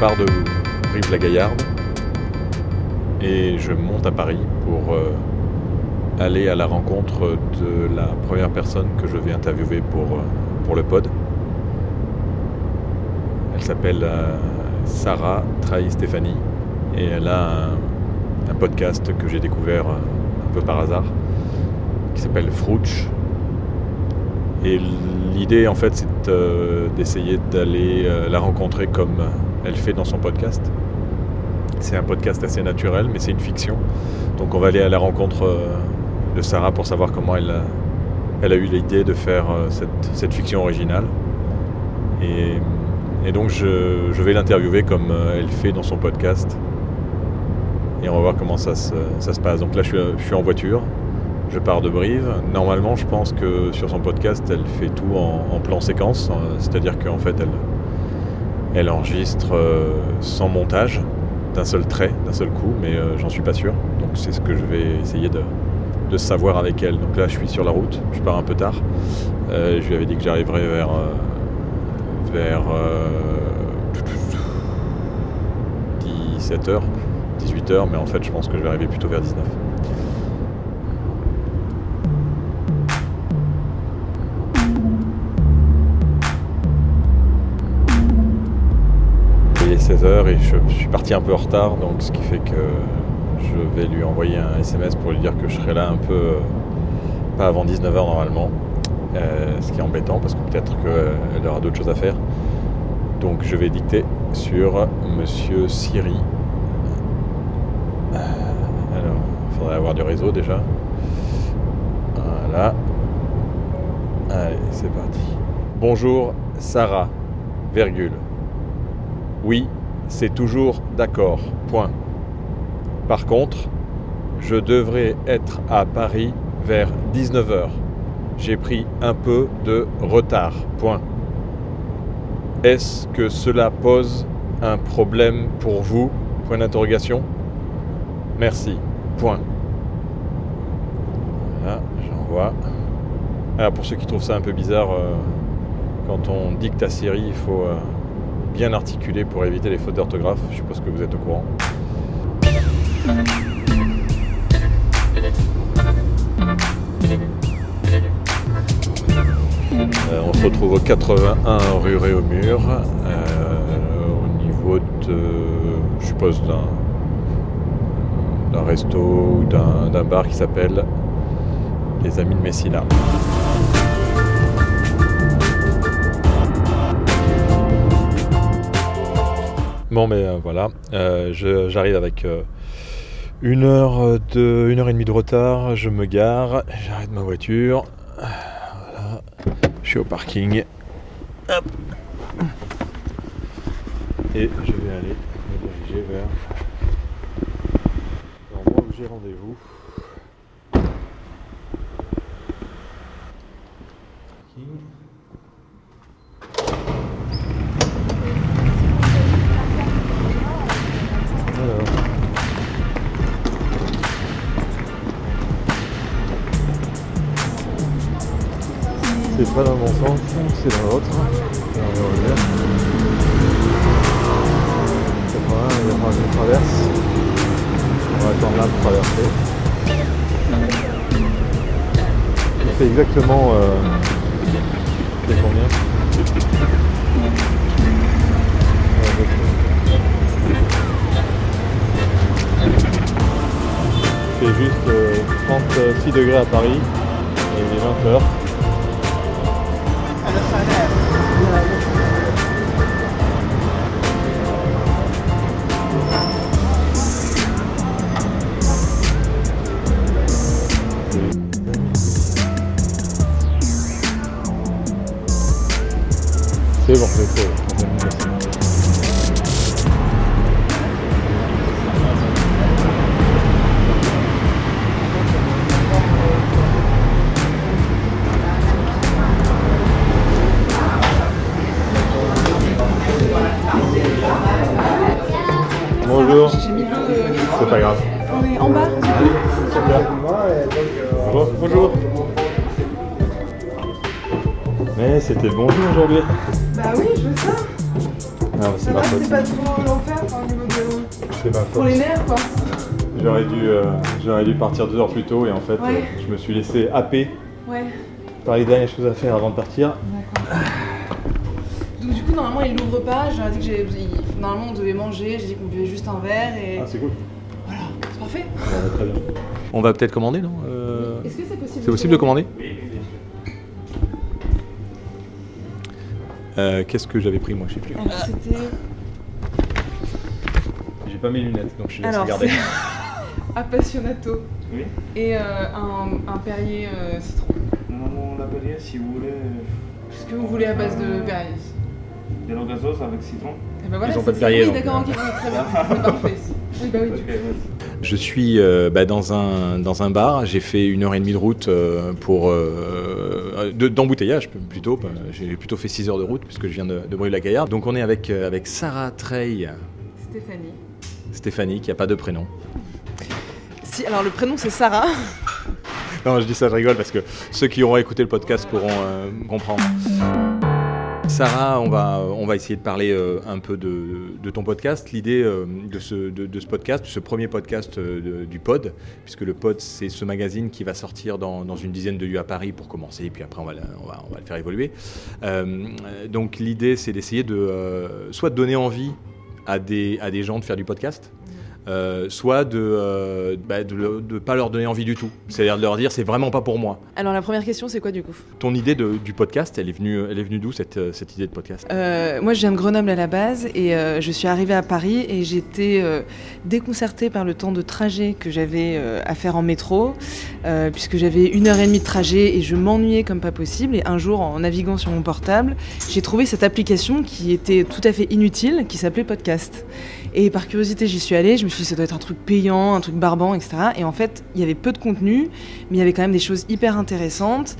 pars de Brive-la-Gaillarde et je monte à Paris pour euh, aller à la rencontre de la première personne que je vais interviewer pour, euh, pour le pod. Elle s'appelle euh, Sarah Trahi Stéphanie et elle a un, podcast que j'ai découvert un peu par hasard qui s'appelle Frouch. Et l'idée en fait c'est d'essayer d'aller la rencontrer comme elle fait dans son podcast. C'est un podcast assez naturel mais c'est une fiction. Donc on va aller à la rencontre euh, de Sarah pour savoir comment elle a, elle a eu l'idée de faire euh, cette, fiction originale. Et, donc je, vais l'interviewer comme euh, elle fait dans son podcast. Et on va voir comment ça se, passe. Donc là je suis, je suis en voiture, je pars de Brive. Normalement je pense que sur son podcast elle fait tout en, en plan séquence. euh, C'est-à-dire qu'en fait elle, elle enregistre euh, sans montage, d'un seul trait, d'un seul coup, mais euh, j'en suis pas sûr. Donc c'est ce que je vais essayer de, savoir avec elle. Donc là, je suis sur la route, je pars un peu tard. Euh, je lui avais dit que j'arriverais vers vers euh, 17h, 18h, mais en fait, je pense que je vais arriver plutôt vers 19. Il est 16h et je suis parti un peu en retard, donc ce qui fait que je vais lui envoyer un SMS pour lui dire que je serai là un peu euh, pas avant 19h normalement. Euh, ce qui est embêtant parce que peut-être qu'elle aura d'autres choses à faire. Donc je vais dicter sur Monsieur Siri. Euh, Alors, il faudrait avoir du réseau déjà. Voilà. Allez, c'est parti. Bonjour Sarah, virgule. Oui, c'est toujours d'accord. Point. Par contre, je devrais être à Paris vers 19h. J'ai pris un peu de retard. Point. Est-ce que cela pose un problème pour vous? Point d'interrogation. Merci. Point. Voilà, j'envoie. Alors pour ceux qui trouvent ça un peu bizarre, euh, quand on dicte à Siri, il faut euh, bien articuler pour éviter les fautes d'orthographe. Je suppose que vous êtes au courant. Euh, on se retrouve au 81 rue Réaumur, euh, au niveau de, je suppose, d'un, resto ou d'un bar qui s'appelle Les Amis de Messina. Bon, mais euh, voilà, euh, j'arrive avec euh, une heure de, une heure et demie de retard. Je me gare, j'arrête ma voiture. Voilà, je suis au parking. Hop. Et je vais aller me diriger vers l'endroit où j'ai rendez-vous. Pas dans mon sens, c'est dans l'autre. Alors, on va revenir. 80, il falloir que je traverse. On va attendre là pour traverser. Il fait exactement. Euh, il fait combien? Fait juste euh, 36 degrés à Paris et il est 20 heures. C'est bon, j'ai fait. C'est pas grave. On est en bas. Bon, bonjour. Mais c'était le bonjour aujourd'hui. Bah oui, je veux ça. Non, c'est ma faute. C'est pas trop l'enfer enfin, au niveau de. C'est ma Pour faute. les nerfs quoi. J'aurais dû, euh, j'aurais dû partir deux heures plus tôt et en fait, Ouais. euh, je me suis laissé happer Ouais, par les dernières choses à faire avant de partir. d'accord. Donc du coup, normalement, il l'ouvre pas. J'ai dit que j'ai. Normalement, on devait manger. J'ai dit qu'on buvait juste un verre et. Ah, c'est cool. Très bien. On va peut-être commander, non Euh, Est-ce que c'est possible C'est possible de commander? Euh, Qu'est-ce que j'avais pris moi? Je sais plus. Alors, C'était. J'ai pas mes lunettes donc je laisse Alors, regarder. appassionato Oui. et euh, un, un Perrier euh, citron. Non, on l'appelait si vous voulez Ce que vous voulez à base de Perrier? de l'eau gazeuse avec citron. Et ben voilà, Ils ont c'est pas de. Perrier, Oui, d'accord, euh. ok, oui, très bien. C'est parfait. Oui, bah oui. Je suis euh, bah, dans, un, dans un bar, j'ai fait une heure et demie de route euh, pour euh, de- d'embouteillage plutôt, bah, j'ai plutôt fait 6 heures de route puisque je viens de, de la gaillarde Donc on est avec, avec Sarah Trey, Stéphanie. Stéphanie qui a pas de prénom. Si, alors le prénom c'est Sarah. Non, je dis ça, je rigole parce que ceux qui auront écouté le podcast pourront comprendre. Sarah, on va, on va essayer de parler euh, un peu de, de ton podcast. L'idée euh, de, ce, de, ce podcast, ce premier podcast euh, du Pod, puisque le Pod, c'est ce magazine qui va sortir dans, dans une dizaine de lieux à Paris pour commencer, et puis après, on va, on va, on va le faire évoluer. Donc, l'idée, c'est d'essayer de soit de donner envie à des, à des gens de faire du podcast, euh, soit de ne bah, de, le- de pas leur donner envie du tout. C'est-à-dire de leur dire c'est vraiment pas pour moi. Alors la première question c'est quoi du coup? Ton idée de- du podcast, elle est venue, elle est venue d'où cette, euh, cette idée de podcast? Euh, Moi je viens de Grenoble à la base et euh, je suis arrivée à Paris et j'étais euh, déconcertée par le temps de trajet que j'avais euh, à faire en métro euh, puisque j'avais une heure et demie de trajet et je m'ennuyais comme pas possible et un jour en naviguant sur mon portable j'ai trouvé cette application qui était tout à fait inutile qui s'appelait Podcast. Et par curiosité, j'y suis allée. Je me suis dit, ça doit être un truc payant, un truc barbant, etc. Et en fait, il y avait peu de contenu, mais il y avait quand même des choses hyper intéressantes.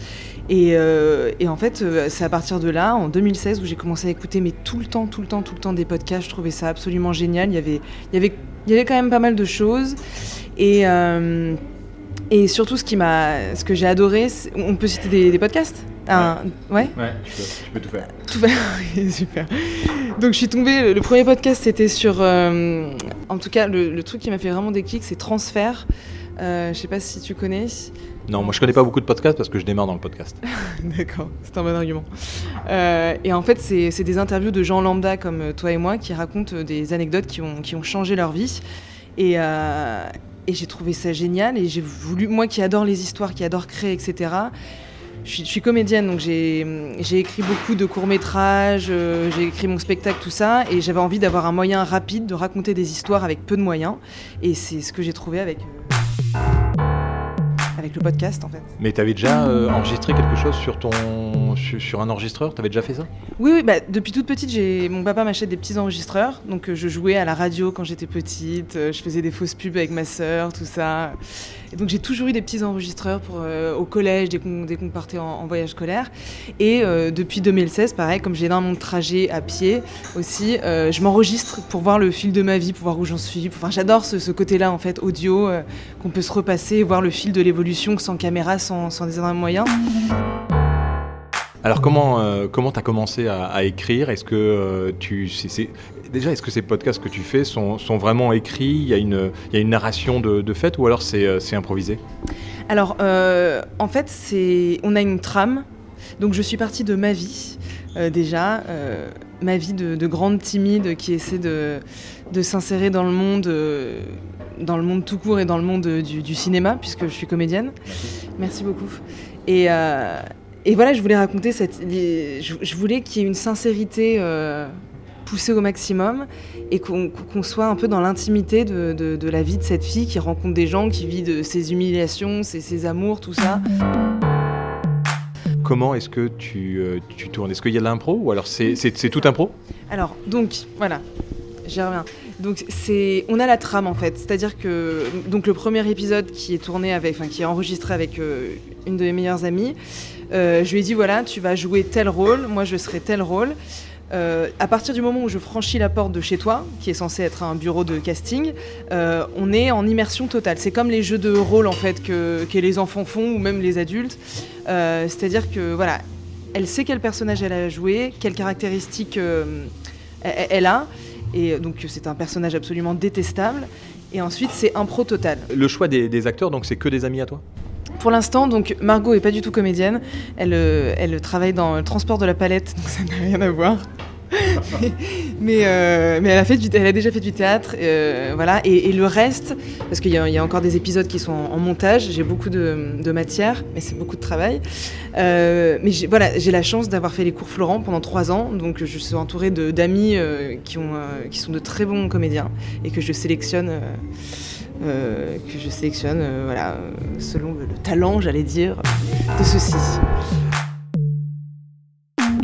Et, euh, en fait, euh, c'est à partir de là, en 2016, où j'ai commencé à écouter, mais tout le temps, tout le temps, tout le temps des podcasts. Je trouvais ça absolument génial. Il y avait, il y avait, il y avait quand même pas mal de choses. Et, euh, surtout, ce, qui ce que j'ai adoré, on peut citer des podcasts? Un- ouais Ouais, tu peux, tout faire. tout Ok, super. Donc je suis tombée, le, premier podcast c'était sur, euh, en tout cas le, le truc qui m'a fait vraiment déclic c'est Transfert. Euh, je sais pas si tu connais. Non, moi je connais pas beaucoup de podcasts parce que je démarre dans le podcast. D'accord, c'est un bon argument. Euh, et en fait c'est des interviews de gens lambda comme euh, toi et moi qui racontent des anecdotes qui ont, qui ont changé leur vie. Et, et j'ai trouvé ça génial et j'ai voulu, moi qui adore les histoires, qui adore créer, etc. Je suis, comédienne, donc j'ai écrit beaucoup de courts-métrages, euh, j'ai écrit mon spectacle, tout ça, et j'avais envie d'avoir un moyen rapide de raconter des histoires avec peu de moyens. Et c'est ce que j'ai trouvé avec, euh, avec le podcast, en fait. Mais t'avais déjà euh, enregistré quelque chose sur ton sur, un enregistreur T'avais déjà fait ça? Oui, oui, bah, depuis toute petite, j'ai mon papa m'achète des petits enregistreurs, donc euh, je jouais à la radio quand j'étais petite, euh, je faisais des fausses pubs avec ma sœur, tout ça. Et donc j'ai toujours eu des petits enregistreurs pour, euh, au collège, dès qu'on partait en, voyage scolaire. Et depuis 2016, pareil, comme j'ai énormément de trajets à pied aussi, je m'enregistre pour voir le fil de ma vie, pour voir où j'en suis. Enfin, j'adore ce, côté-là, en fait, audio, qu'on peut se repasser, voir le fil de l'évolution sans caméra, sans, sans des moyens. Alors comment euh, comment t'as commencé à, à écrire? Est-ce que euh, tu déjà est-ce que ces podcasts que tu fais sont, sont vraiment écrits? Il y a une il y a une narration de, de fait ou alors c'est euh, c'est improvisé? Alors, euh, en fait, c'est, on a une trame. Donc, je suis partie de ma vie déjà, ma vie de, de grande timide qui essaie de, de s'insérer dans le monde, dans le monde tout court et dans le monde du, du cinéma, puisque je suis comédienne. Merci beaucoup. Et, euh, et voilà, je voulais raconter cette, je, voulais qu'il y ait une sincérité. euh, poussée au maximum et qu'on soit un peu dans l'intimité de, de- de la vie de cette fille qui rencontre des gens, qui vit de ses humiliations, ses, ses amours, tout ça. Comment est-ce que tu, euh, tu tournes? Est-ce qu'il y a de l'impro ou alors c'est tout impro? Alors, donc, voilà, j'y reviens. Donc, on a la trame en fait, c'est-à-dire que le premier épisode qui est tourné avec, qui est enregistré avec euh, une de mes meilleures amies, euh, je lui ai dit voilà, tu vas jouer tel rôle, moi je serai tel rôle. Euh, à partir du moment où je franchis la porte de chez toi, qui est censé être un bureau de casting, on est en immersion totale. C'est comme les jeux de rôle en fait que, les enfants font ou même les adultes. C'est-à-dire que voilà, elle sait quel personnage elle a joué, quelles caractéristiques elle a. Et donc c'est un personnage absolument détestable. Et ensuite c'est impro total. Le choix des, des acteurs, donc c'est que des amis à toi? Pour l'instant, donc Margot est pas du tout comédienne. Elle, euh, elle travaille dans le transport de la palette, donc ça n'a rien à voir. mais, euh, mais elle, a fait du- elle a déjà fait du théâtre, euh, voilà. Et, le reste, parce qu'il y, a- encore des épisodes qui sont en, montage, j'ai beaucoup de, matière, mais c'est beaucoup de travail. Euh, mais voilà, j'ai la chance d'avoir fait les cours Florent pendant trois ans, donc je suis entourée d'amis qui, qui sont de très bons comédiens et que je sélectionne. que je sélectionne voilà, selon le, le talent, j'allais dire, de ceux-ci.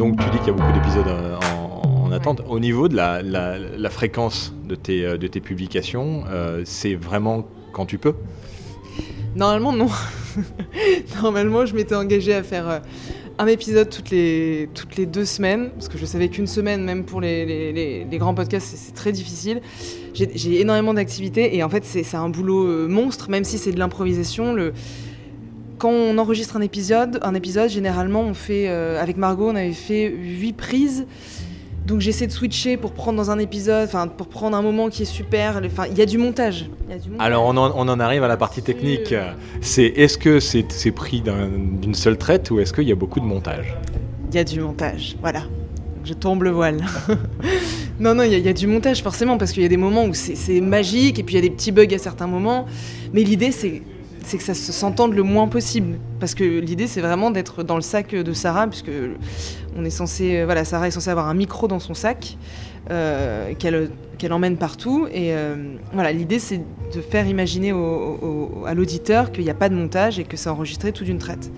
Donc tu dis qu'il y a beaucoup d'épisodes en, en attente. Au niveau de la, la- la fréquence de tes, euh, de tes publications, euh, c'est vraiment quand tu peux? Normalement, non. Normalement, je m'étais engagée à faire euh, un épisode toutes les, toutes les deux semaines, parce que je savais qu'une semaine, même pour les, les- les- les grands podcasts, c'est- très difficile. J'ai énormément d'activités et en fait, c'est un boulot euh, monstre, même si c'est de l'improvisation. Le... Quand on enregistre un épisode, un épisode, généralement, on fait, euh, avec Margot, on avait fait huit prises. Donc j'essaie de switcher pour prendre dans un épisode, enfin pour prendre un moment qui est super. Enfin, il y a du montage. Il y a du montage. Alors on en, on en arrive à la partie technique. C'est est-ce que c'est pris d'un- d'une seule traite ou est-ce qu'il y a beaucoup de montage? Il y a du montage, voilà. Je tombe le voile. non, non, il y, a- il y a du montage forcément, parce qu'il y a des moments où c'est magique, et puis il y a des petits bugs à certains moments. Mais l'idée, c'est c'est que ça se s'entende le moins possible. Parce que l'idée, c'est vraiment d'être dans le sac de Sarah, puisque on est censé, euh, voilà, Sarah est censée avoir un micro dans son sac, euh, qu'elle emmène partout. Et euh, voilà, l'idée, c'est de faire imaginer au- au- à l'auditeur qu'il n'y a pas de montage et que c'est enregistré tout d'une traite.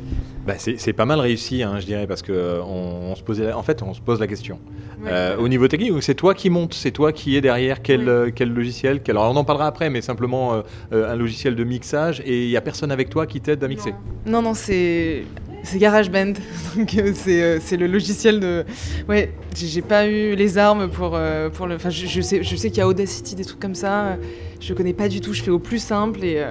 Bah, c'est pas mal réussi, hein, je dirais, parce que on, on se posait, en fait, on se pose la question. Euh, au niveau technique, c'est toi qui montes, c'est toi qui es derrière quel, logiciel quel... Alors on en parlera après, mais simplement un logiciel de mixage et il y a personne avec toi qui t'aide à mixer. Non, non, c'est c'est GarageBand. Donc euh, c'est euh, c'est le logiciel de. Ouais, j'ai pas eu les armes pour euh, pour le. Enfin, je, je sais je sais qu'il y a Audacity des trucs comme ça. Je connais pas du tout. Je fais au plus simple et.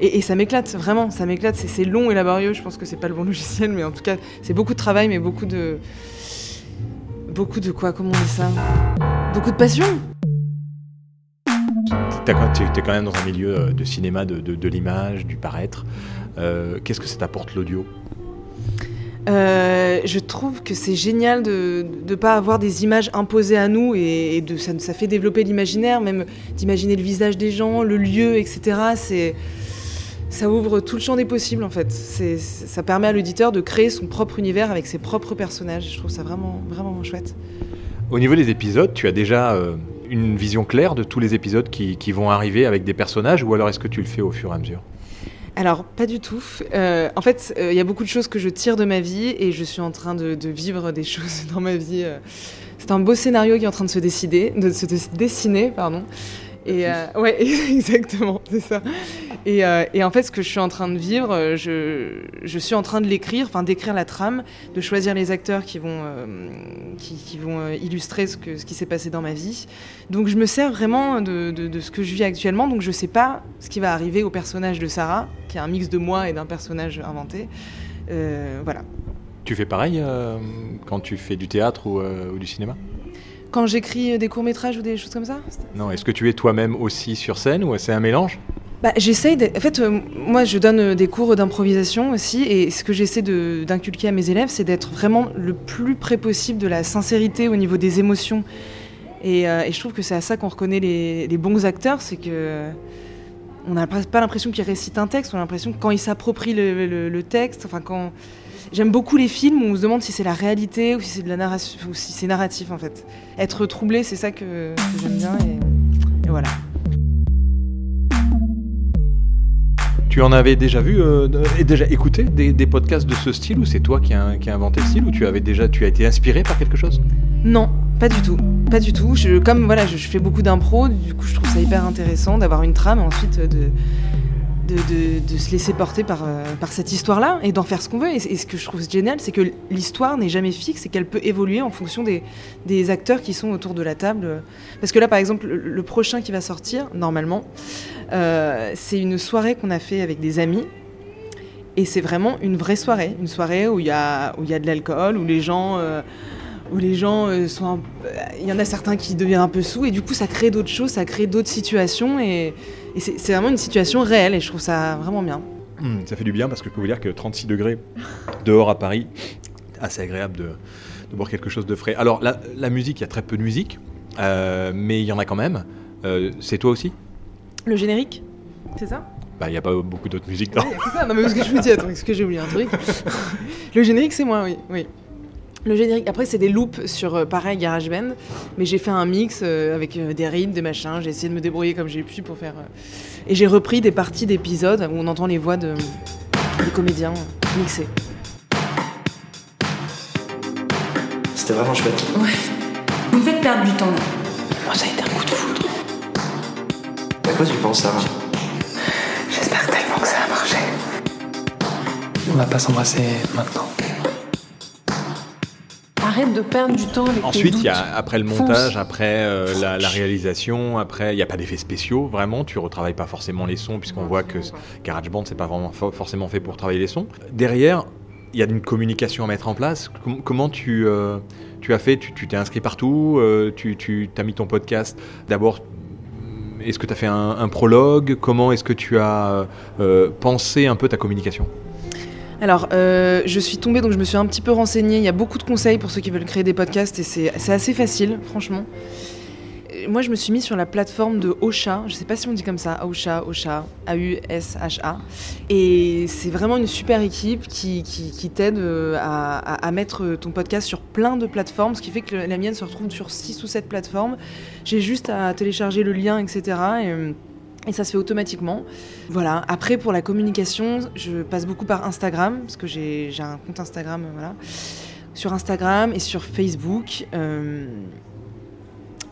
et, ça m'éclate, vraiment, ça m'éclate. C'est- long et laborieux. Je pense que c'est pas le bon logiciel, mais en tout cas, c'est beaucoup de travail, mais beaucoup de. Beaucoup de quoi Comment on dit ça? Beaucoup de passion Tu es quand même dans un milieu de cinéma, de, de- de l'image, du paraître. Qu'est-ce que ça t'apporte l'audio? Euh, je trouve que c'est génial de ne pas avoir des images imposées à nous et, de, ça, ça fait développer l'imaginaire, même d'imaginer le visage des gens, le lieu, etc. C'est, ça ouvre tout le champ des possibles en fait. C'est, ça permet à l'auditeur de créer son propre univers avec ses propres personnages. Je trouve ça vraiment, vraiment chouette. Au niveau des épisodes, tu as déjà euh, une vision claire de tous les épisodes qui, qui vont arriver avec des personnages ou alors est-ce que tu le fais au fur et à mesure? Alors, pas du tout. Euh, en fait, euh, il y a beaucoup de choses que je tire de ma vie et je suis en train de, vivre des choses dans ma vie. euh. C'est un beau scénario qui est en train de se de se dess- dessiner, pardon. Et euh, ouais, exactement, c'est ça. Et, euh, et en fait, ce que je suis en train de vivre, euh, je, je suis en train de l'écrire, enfin d'écrire la trame, de choisir les acteurs qui vont, euh, qui, qui vont illustrer ce, que, ce qui s'est passé dans ma vie. Donc je me sers vraiment de, de- de ce que je vis actuellement, donc je sais pas ce qui va arriver au personnage de Sarah, qui est un mix de moi et d'un personnage inventé. Voilà. Tu fais pareil quand tu fais du théâtre ou, ou du cinéma? Quand j'écris des courts-métrages ou des choses comme ça Non, est-ce que tu es toi-même aussi sur scène ou c'est un mélange? Bah, j'essaye. de- En fait, euh, moi, je donne euh, des cours d'improvisation aussi, et ce que j'essaie d'inculquer à mes élèves, c'est d'être vraiment le plus près possible de la sincérité au niveau des émotions. Et, euh, et je trouve que c'est à ça qu'on reconnaît les, les bons acteurs, c'est que on n'a pas pas l'impression qu'ils récitent un texte, on a l'impression que quand ils s'approprient le, le- le texte, enfin quand J'aime beaucoup les films où on se demande si c'est la réalité ou si c'est de la narration ou si c'est narratif en fait. Être troublé, c'est ça que, que j'aime bien et, et voilà. Tu en avais déjà vu euh, et déjà écouté des, des podcasts de ce style ou c'est toi qui as qui a inventé le style ou tu avais déjà tu as été inspiré par quelque chose? Non, pas du tout. Pas du tout. Je, comme voilà, je, je fais beaucoup d'impro, du coup je trouve ça hyper intéressant d'avoir une trame et ensuite de, de, se laisser porter par, euh, par cette histoire-là et d'en faire ce qu'on veut. Et, ce que je trouve génial, c'est que l'histoire n'est jamais fixe et qu'elle peut évoluer en fonction des, acteurs qui sont autour de la table. Parce que là, par exemple, le, prochain qui va sortir, normalement, euh, c'est une soirée qu'on a fait avec des amis. Et c'est vraiment une vraie soirée, une soirée où il y a, y a de l'alcool, où les gens... euh, où les gens euh, sont. un- Il y en a certains qui deviennent un peu sous, et du coup, ça crée d'autres choses, ça crée d'autres situations, et, et c'est c'est vraiment une situation réelle, et je trouve ça vraiment bien. Hum, ça fait du bien parce que je peux vous dire que 36 degrés dehors à Paris, assez agréable de, de boire quelque chose de frais. Alors la, la musique, il y a très peu de musique, euh, mais il y en a quand même. Euh, c'est toi aussi? Le générique? C'est ça? Bah il n'y a pas beaucoup d'autres musiques. Ouais, Non. a que ça. Non, mais parce que je me dis, attends, est-ce que j'ai oublié un truc Le générique, c'est moi, oui. oui. Le générique, après, c'est des loops sur, euh, pareil, GarageBand, mais j'ai fait un mix euh, avec euh, des rythmes, des machins, j'ai essayé de me débrouiller comme j'ai pu pour faire... euh, Et j'ai repris des parties d'épisodes où on entend les voix de, des comédiens euh, mixées. C'était vraiment chouette. Vous me faites perdre du temps là. Moi, ça a été un coup de foudre. À quoi tu penses, Sarah? J'espère tellement que ça a marché. On va pas s'embrasser maintenant. Arrête de perdre du temps avec Ensuite, il y a après le Fonce. montage, après euh, la, la réalisation, après il n'y a pas d'effets spéciaux, vraiment. Tu retravailles pas forcément les sons puisqu'on voit que GarageBand c'est pas vraiment fo- forcément fait pour travailler les sons. Derrière, il y a une communication à mettre en place. Com- comment tu euh, tu as fait? Tu t'es inscrit partout euh, Tu tu as mis ton podcast d'abord. Est-ce que tu as fait un, un prologue? Comment est-ce que tu as euh, pensé un peu ta communication? Alors, euh, je suis tombée, donc je me suis un petit peu renseignée. Il y a beaucoup de conseils pour ceux qui veulent créer des podcasts et c'est assez facile, franchement. Euh, Moi, je me suis mis sur la plateforme de Ocha. Je sais pas si on dit comme ça, Ocha, Ocha, A-U-S-H-A. Et c'est vraiment une super équipe qui, t'aide euh, à, mettre ton podcast sur plein de plateformes, ce qui fait que la mienne se retrouve sur 6 ou 7 plateformes. J'ai juste à télécharger le lien, etc. Et, et ça se fait automatiquement. Voilà. Après, pour la communication, je passe beaucoup par Instagram, parce que j'ai un compte Instagram, euh, voilà. Sur Instagram et sur Facebook. euh,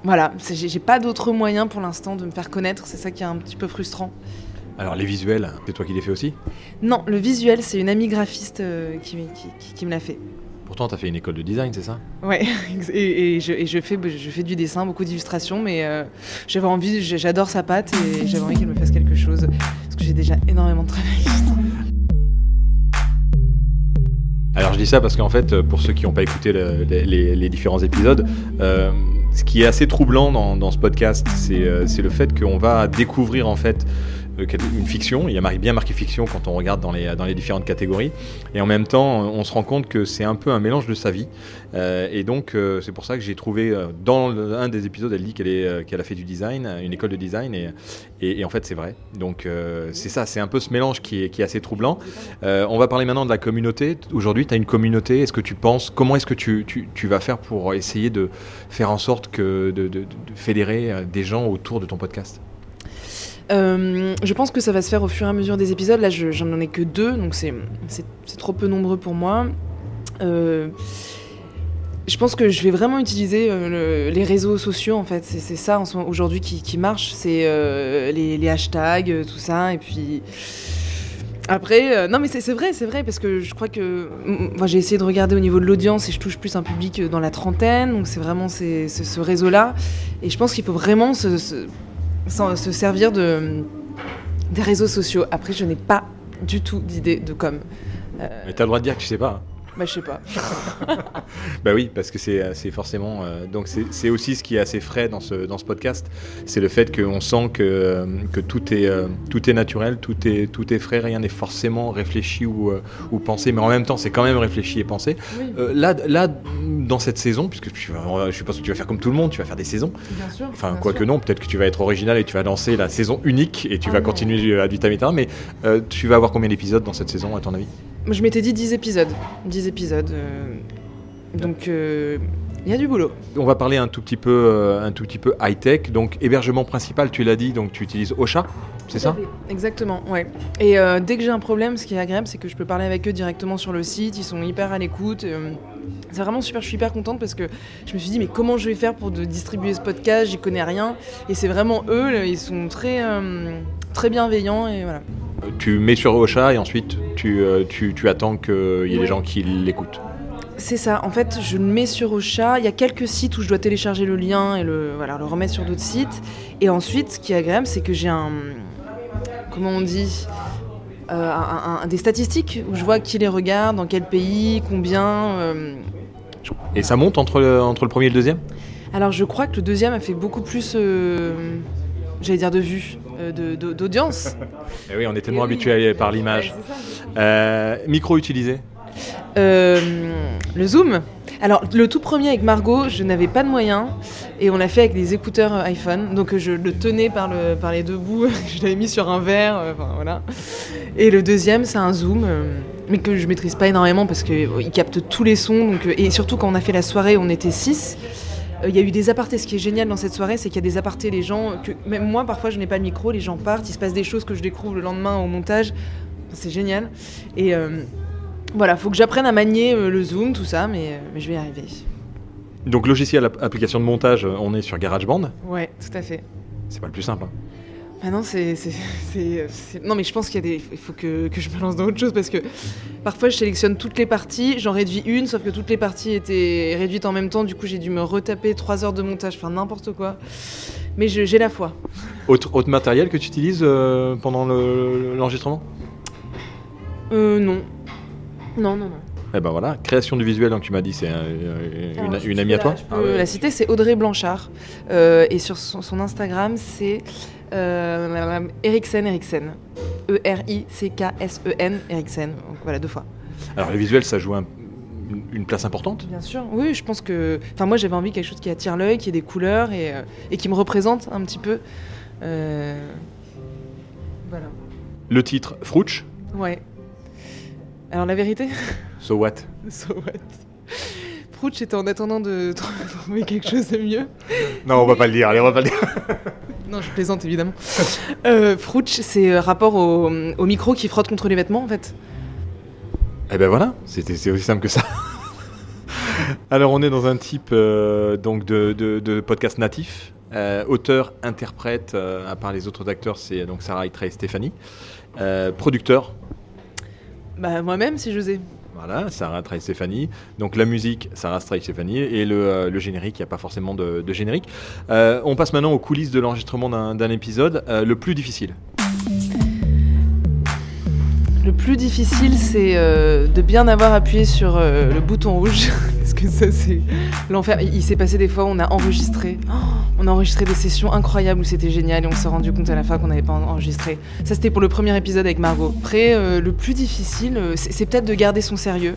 voilà, j'ai j'ai pas d'autres moyens pour l'instant de me faire connaître, c'est ça qui est un petit peu frustrant. Alors les visuels, c'est toi qui les fais aussi? Non, le visuel, c'est une amie graphiste euh, qui, qui- qui- qui me l'a fait. Pourtant, tu as fait une école de design, c'est ça? Ouais, et, et je, et je fais, je fais du dessin, beaucoup d'illustrations, mais euh, j'avais envie, j'adore sa patte et j'avais envie qu'elle me fasse quelque chose, parce que j'ai déjà énormément travaillé. Alors je dis ça parce qu'en fait, pour ceux qui n'ont pas écouté le- les, différents épisodes, euh, ce qui est assez troublant dans, dans ce podcast, c'est euh, c'est le fait qu'on va découvrir en fait une fiction. Il y a mar- bien marqué fiction quand on regarde dans les, dans les différentes catégories. Et en même temps, on se rend compte que c'est un peu un mélange de sa vie. Euh, et donc, euh, c'est pour ça que j'ai trouvé euh, dans un des épisodes, elle dit qu'elle euh, qu'elle a fait du design, une école de design. Et, et, en fait, c'est vrai. Donc, euh, c'est ça, c'est un peu ce mélange qui est, qui est assez troublant. Euh, on va parler maintenant de la communauté. Aujourd'hui, tu as une communauté. Est-ce que tu penses, comment est-ce que tu, tu- vas faire pour essayer de faire en sorte que de, fédérer euh, des gens autour de ton podcast? Euh, je pense que ça va se faire au fur et à mesure des épisodes. Là, je- j'en ai que deux, donc c'est trop peu nombreux pour moi. Euh, je pense que je vais vraiment utiliser euh, le- les réseaux sociaux, en fait. C'est ça aujourd'hui qui, qui marche. C'est les, hashtags, tout ça. Et puis. Après, non mais c'est vrai, c'est vrai, parce que je crois que moi j'ai essayé de regarder au niveau de l'audience et je touche plus un public dans la trentaine, donc c'est vraiment ce, réseau-là. Et je pense qu'il faut vraiment se- s'en- se servir de, des réseaux sociaux. Après, je n'ai pas du tout d'idée de com. Euh, Mais tu as le droit de dire que tu sais pas. Bah, je sais pas. Bah oui, parce que c'est c'est forcément. euh, donc c'est aussi ce qui est assez frais dans ce, dans ce podcast. C'est le fait qu'on sent que, euh, que tout, est, euh, tout est naturel, tout est, tout est frais, rien n'est forcément réfléchi ou, euh, ou pensé, mais en même temps c'est quand même réfléchi et pensé. Oui, Euh, là, là, dans cette saison, puisque tu je pense que tu vas faire comme tout le monde, tu vas faire des saisons. bien sûr. Enfin, quoique non, peut-être que tu vas être original et tu vas lancer la saison unique et tu Ah vas non. continuer à du time mais euh, tu vas avoir combien d'épisodes dans cette saison à ton avis? Moi, Je m'étais dit 10 épisodes. 10 épisodes. euh, Donc, euh, il y a du boulot. On va parler un tout petit peu, euh, un tout petit peu high tech. Donc hébergement principal, tu l'as dit, donc tu utilises Ocha, c'est ça Exactement, ouais. Et euh, dès que j'ai un problème, ce qui est agréable, c'est que je peux parler avec eux directement sur le site. Ils sont hyper à l'écoute. euh, c'est vraiment super. Je suis hyper contente parce que je me suis dit, mais comment je vais faire pour de distribuer ce podcast? J'y connais rien. Et c'est vraiment eux. Ils sont très, euh, très bienveillants et voilà. Tu mets sur Ocha et ensuite tu, euh, tu, tu attends qu'il y ait des gens qui l'écoutent. C'est ça. En fait, je le mets sur Ocha. Il y a quelques sites où je dois télécharger le lien et le, voilà, le remettre sur d'autres sites. Et ensuite, ce qui est agréable, c'est que j'ai un. Comment on dit euh, un- un- un- Des statistiques où je vois qui les regarde, dans quel pays, combien. euh, Et ça monte entre le, entre le premier et le deuxième? Alors je crois que le deuxième a fait beaucoup plus, euh, j'allais dire de vues, euh, de- de- d'audience. Eh oui, on est tellement habitué par l'image. Euh, micro utilisé Euh, le zoom. Alors le tout premier avec Margot, je n'avais pas de moyens et on l'a fait avec des écouteurs iPhone. Donc je le tenais par, le, par les deux bouts, je l'avais mis sur un verre, euh, enfin voilà. Et le deuxième, c'est un zoom, euh, mais que je maîtrise pas énormément parce qu'il capte tous les sons. Donc, et surtout quand on a fait la soirée, on était six. Euh, Il y a eu des apartés. Ce qui est génial dans cette soirée, c'est qu'il y a des apartés. Les gens, que même moi, parfois, je n'ai pas le micro. Les gens partent. Il se passe des choses que je découvre le lendemain au montage. C'est génial. Et euh, voilà, faut que j'apprenne à manier euh, le zoom, tout ça, mais, euh, mais je vais y arriver. Donc logiciel, app- application de montage, on est sur GarageBand. Ouais, tout à fait. C'est pas le plus simple. hein. Ah non, c'est, Non, mais je pense qu'il y a des... Il faut que, que je me lance dans autre chose parce que parfois je sélectionne toutes les parties, j'en réduis une, sauf que toutes les parties étaient réduites en même temps, du coup j'ai dû me retaper trois heures de montage, enfin n'importe quoi. Mais je- j'ai la foi. Autre, autre matériel que tu utilises euh, pendant le- l'enregistrement? Euh, non. Non, non, non. Eh ben voilà, création du visuel, donc tu m'as dit, c'est euh, une, je amie à la- toi je peux la citer, c'est Audrey Blanchard. Euh, et sur son, son Instagram, c'est Eriksen Eriksen. E E-R-I-C-K-S-E-N Eriksen. Donc voilà, deux fois. Alors le visuel, ça joue un- une, place importante? Bien sûr, oui, je pense que. Enfin, moi j'avais envie de quelque chose qui attire l'œil, qui ait des couleurs et, euh, et qui me représente un petit peu. Euh, Voilà. Le titre, Frouch, Ouais. Alors la vérité, so what? So what? Prouch était en attendant de trouver quelque chose de mieux. Non, on va pas le dire, allez, on va pas le dire. Non, je plaisante évidemment. Euh, Frouch, c'est euh, rapport au, au micro qui frotte contre les vêtements en fait. Eh ben voilà, c'était c'est aussi simple que ça. Alors on est dans un type euh, donc de, de- de podcast natif. Euh, auteur, interprète, à part les autres acteurs, c'est donc Sarah Itra et Stéphanie. Producteur, Bah moi-même si j'osais. Voilà, Sarah Stéphanie. Donc la musique, Sarah Itra et Stéphanie. Et le, euh, le générique, il n'y a pas forcément de, générique. Euh, on passe maintenant aux coulisses de l'enregistrement d'un épisode. Euh, le plus difficile. Le plus difficile, c'est de bien avoir appuyé sur le bouton rouge. Que ça, c'est l'enfer. Il, s'est passé des fois où on a enregistré. Oh, on a enregistré des sessions incroyables où c'était génial et on s'est rendu compte à la fin qu'on n'avait pas en- enregistré. Ça, c'était pour le premier épisode avec Margot. Après, euh, le plus difficile, euh, c'est peut-être de garder son sérieux.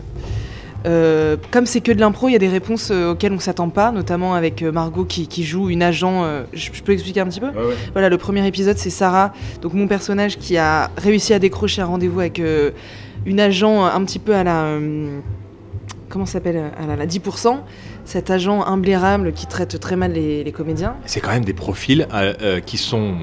Euh, comme c'est que de l'impro, il y a des réponses auxquelles on s'attend pas, notamment avec Margot qui, qui joue une agent. euh, je, je peux expliquer un petit peu? Voilà, le premier épisode, c'est Sarah, donc mon personnage qui a réussi à décrocher un rendez-vous avec euh, une agent un petit peu à la. Euh, comment ça s'appelle À la, la 10%. Cet agent imblairable qui traite très mal les, les comédiens. C'est quand même des profils euh, euh, qui sont.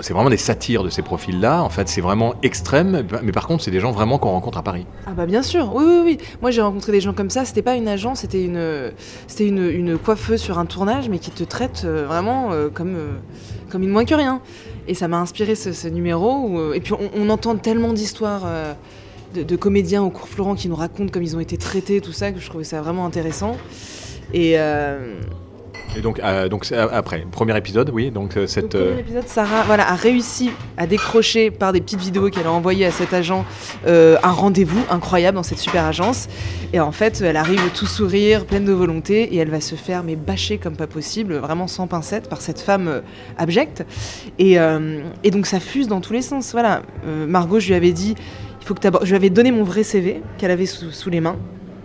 C'est vraiment des satires de ces profils-là. En fait, c'est vraiment extrême. Mais par contre, c'est des gens vraiment qu'on rencontre à Paris. Ah bah bien sûr, oui oui oui. Moi j'ai rencontré des gens comme ça. C'était pas une agent, c'était une, c'était une, une coiffeuse sur un tournage, mais qui te traite euh, vraiment euh, comme, euh, comme une moins que rien. Et ça m'a inspiré ce, ce numéro. où, euh, et puis on, on entend tellement d'histoires euh, de, de comédiens au cours Florent qui nous racontent comme ils ont été traités, tout ça, que je trouvais ça vraiment intéressant. Et euh, Et donc, euh, donc c'est après, premier épisode, oui. Donc euh, le cette. premier euh, épisode, Sarah voilà, a réussi à décrocher par des petites vidéos qu'elle a envoyées à cet agent euh, un rendez-vous incroyable dans cette super agence. Et en fait, elle arrive tout sourire, pleine de volonté, et elle va se faire mais bâcher comme pas possible, vraiment sans pincette, par cette femme euh, abjecte. Et, euh, et donc ça fuse dans tous les sens. Voilà, Euh, Margot, je lui avais dit, faut que Je lui avais donné mon vrai CV qu'elle avait sous, sous les mains.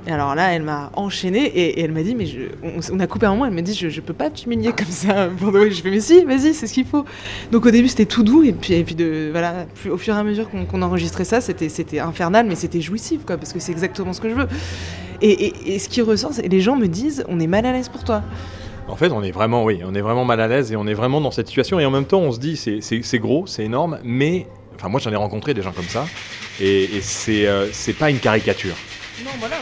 Et alors là, elle m'a enchaîné et, et elle m'a dit, mais je- on, on a coupé un moment, elle m'a dit, je, je peux pas t'humilier comme ça. Je fais, mais si, vas-y, c'est ce qu'il faut. Donc au début, c'était tout doux, et puis, et puis de, voilà, plus, au fur et à mesure qu'on enregistrait ça, c'était infernal, mais c'était jouissif, quoi, parce que c'est exactement ce que je veux. Et, ce qui ressort, c'est les gens me disent, on est mal à l'aise pour toi. En fait, on est vraiment, oui, on est vraiment mal à l'aise et on est vraiment dans cette situation. Et en même temps, on se dit, c'est gros, c'est énorme, mais. Enfin, moi, j'en ai rencontré des gens comme ça. Et, et c'est euh, c'est pas une caricature. Non, voilà.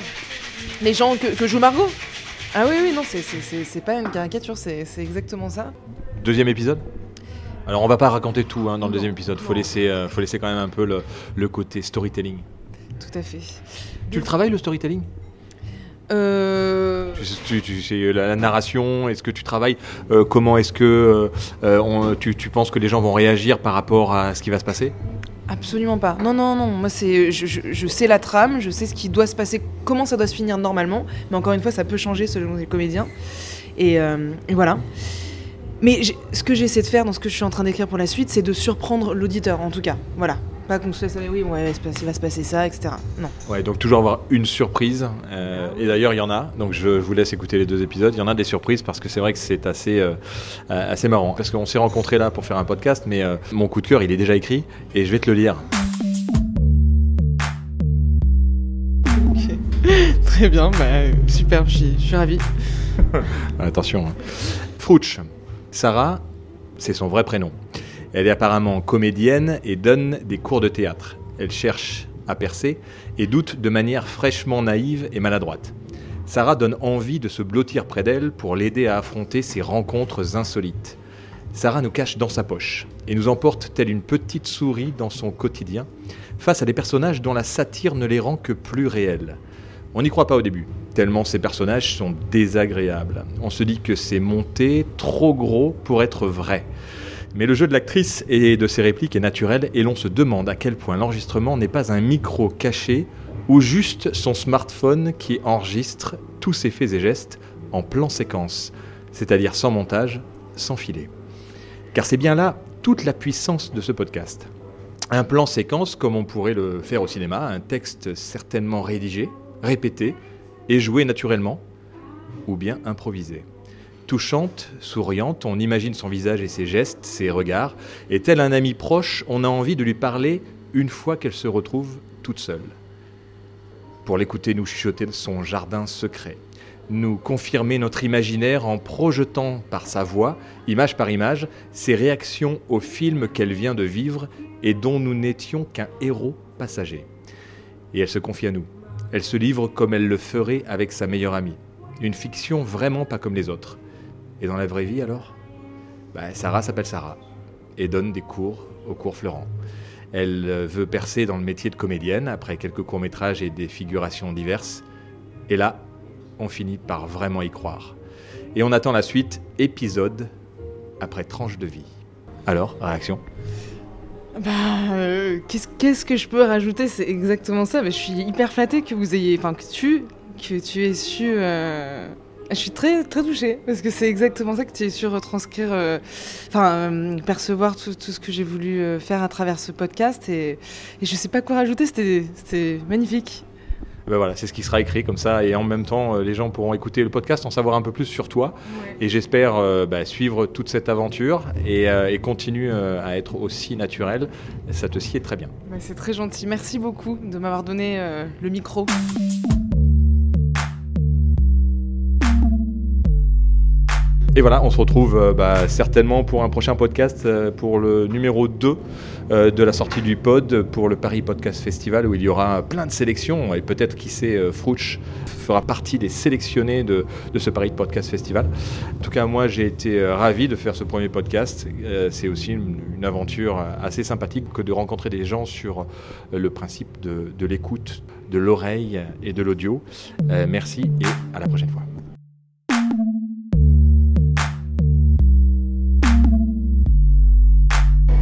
Les gens que, que joue Margot? Ah oui, oui, non, c'est- c'est c'est- c'est pas une caricature, c'est c'est exactement ça. Deuxième épisode? Alors, on va pas raconter tout hein, dans le deuxième épisode. Faut laisser, euh, faut laisser quand même un peu le, le côté storytelling. Tout à fait. Tu le travailles, le storytelling? Euh... Tu, tu- la, la narration, est-ce que tu travailles euh, Comment est-ce que euh, on- tu, tu penses que les gens vont réagir par rapport à ce qui va se passer? Absolument pas. Non, non, non. Moi, c'est, je, je- sais la trame, je sais ce qui doit se passer, comment ça doit se finir normalement. Mais encore une fois, ça peut changer selon les comédiens. Et, euh, voilà. Mais ce que j'essaie de faire dans ce que je suis en train d'écrire pour la suite, c'est de surprendre l'auditeur, en tout cas. Voilà. Pas qu'on se laisse aller, oui, ouais, il va se passer- il va se passer ça, etc. Non. Ouais, donc toujours avoir une surprise. euh, et d'ailleurs, il y en a. Donc je vous laisse écouter les deux épisodes. Il y en a des surprises parce que c'est vrai que c'est assez, euh, euh, assez marrant. Parce qu'on s'est rencontrés là pour faire un podcast, mais euh, mon coup de cœur, il est déjà écrit et je vais te le lire. Très bien, bah, super, je suis, ravie. Attention. hein. Frouch. Sarah, c'est son vrai prénom. Elle est apparemment comédienne et donne des cours de théâtre. Elle cherche à percer et doute de manière fraîchement naïve et maladroite. Sarah donne envie de se blottir près d'elle pour l'aider à affronter ses rencontres insolites. Sarah nous cache dans sa poche et nous emporte telle une petite souris dans son quotidien face à des personnages dont la satire ne les rend que plus réels. On n'y croit pas au début, tellement ces personnages sont désagréables. On se dit que c'est monté trop gros pour être vrai. Mais le jeu de l'actrice et de ses répliques est naturel et l'on se demande à quel point l'enregistrement n'est pas un micro caché ou juste son smartphone qui enregistre tous ses faits et gestes en plan séquence, c'est-à-dire sans montage, sans filet. Car c'est bien là toute la puissance de ce podcast. Un plan séquence comme on pourrait le faire au cinéma, un texte certainement rédigé, répété et joué naturellement, ou bien improvisé. Touchante, souriante, on imagine son visage et ses gestes, ses regards, et tel un ami proche, on a envie de lui parler une fois qu'elle se retrouve toute seule. Pour l'écouter nous chuchoter son jardin secret, nous confirmer notre imaginaire en projetant par sa voix, image par image, ses réactions au film qu'elle vient de vivre et dont nous n'étions qu'un héros passager. Et elle se confie à nous. Elle se livre comme elle le ferait avec sa meilleure amie. Une fiction vraiment pas comme les autres. Et dans la vraie vie alors Bah, Sarah s'appelle Sarah et donne des cours au cours Florent. Elle euh, veut percer dans le métier de comédienne après quelques courts-métrages et des figurations diverses. Et là, on finit par vraiment y croire. Et on attend la suite, épisode après tranche de vie. Alors, réaction? Bah, euh, qu'est-ce que je peux rajouter? C'est exactement ça. Bah, je suis hyper flattée que vous ayez, enfin que tu, que tu aies su. euh, Je suis très très touchée parce que c'est exactement ça que tu aies su retranscrire, euh, enfin euh, percevoir tout, tout ce que j'ai voulu euh, faire à travers ce podcast et, et je sais pas quoi rajouter. C'était magnifique. Ben voilà, c'est ce qui sera écrit comme ça, et en même temps, euh, les gens pourront écouter le podcast, en savoir un peu plus sur toi, et j'espère euh, bah, suivre toute cette aventure et, euh, et continue euh, à être aussi naturel. Ça te sied très bien. Bah, c'est très gentil. Merci beaucoup de m'avoir donné euh, le micro. Et voilà, on se retrouve euh, bah, certainement pour un prochain podcast, euh, pour le numéro 2 euh, de la sortie du pod, pour le Paris Podcast Festival, où il y aura plein de sélections, et peut-être qui sait, euh, Frouch fera partie des sélectionnés de, de ce Paris Podcast Festival. En tout cas, moi, j'ai été ravi de faire ce premier podcast. C'est aussi une, une aventure assez sympathique que de rencontrer des gens sur le principe de, l'écoute, de l'oreille et de l'audio. Merci et à la prochaine fois.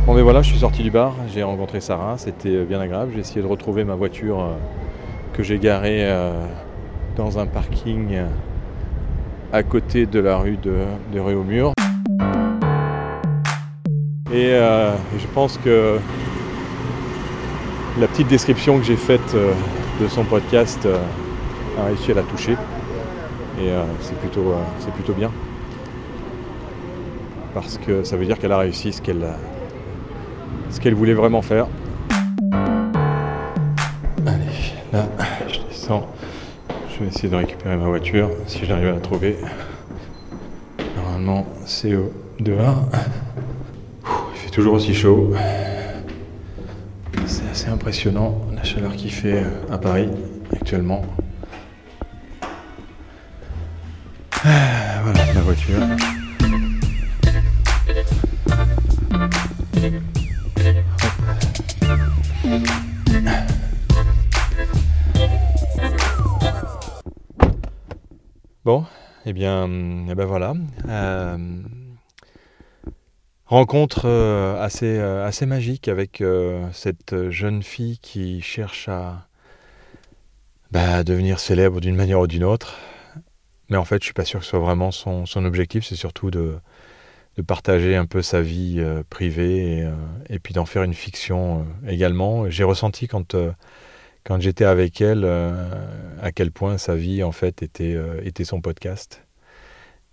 Bon mais voilà, je suis sorti du bar, j'ai rencontré Sarah, c'était euh, bien agréable. J'ai essayé de retrouver ma voiture euh, que j'ai garée euh, dans un parking à côté de la rue de, de Réaumur. Et, je pense que la petite description que j'ai faite de son podcast a réussi à la toucher. Et c'est plutôt, plutôt bien. Parce que ça veut dire qu'elle a réussi ce qu'elle a ce qu'elle voulait vraiment faire. Allez, là, je descends. Je vais essayer de récupérer ma voiture, si j'arrive à la trouver. Normalement, c'est au dehors. Il fait toujours aussi chaud. C'est assez impressionnant la chaleur qu'il fait euh, à Paris actuellement. Bien, eh ben voilà. Euh, rencontre euh, assez, euh, assez magique avec cette jeune fille qui cherche à bah, devenir célèbre d'une manière ou d'une autre. Mais en fait, je suis pas sûr que ce soit vraiment son, son objectif. C'est surtout de, de, partager un peu sa vie privée et, et puis d'en faire une fiction également. J'ai ressenti quand, quand j'étais avec elle à quel point sa vie en fait était, était son podcast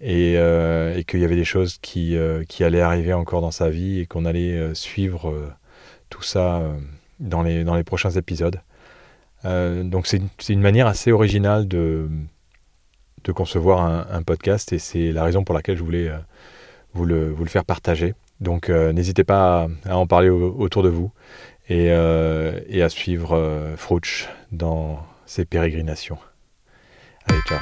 et, euh, et qu'il y avait des choses qui, euh, qui, allaient arriver encore dans sa vie et qu'on allait euh, suivre tout ça dans, les, dans les prochains épisodes. donc c'est une, manière assez originale de, de concevoir un, podcast et c'est la raison pour laquelle je voulais vous le, vous le faire partager. Donc n'hésitez pas à, en parler autour de vous et, et à suivre Frouch dans ses pérégrinations. Allez, ciao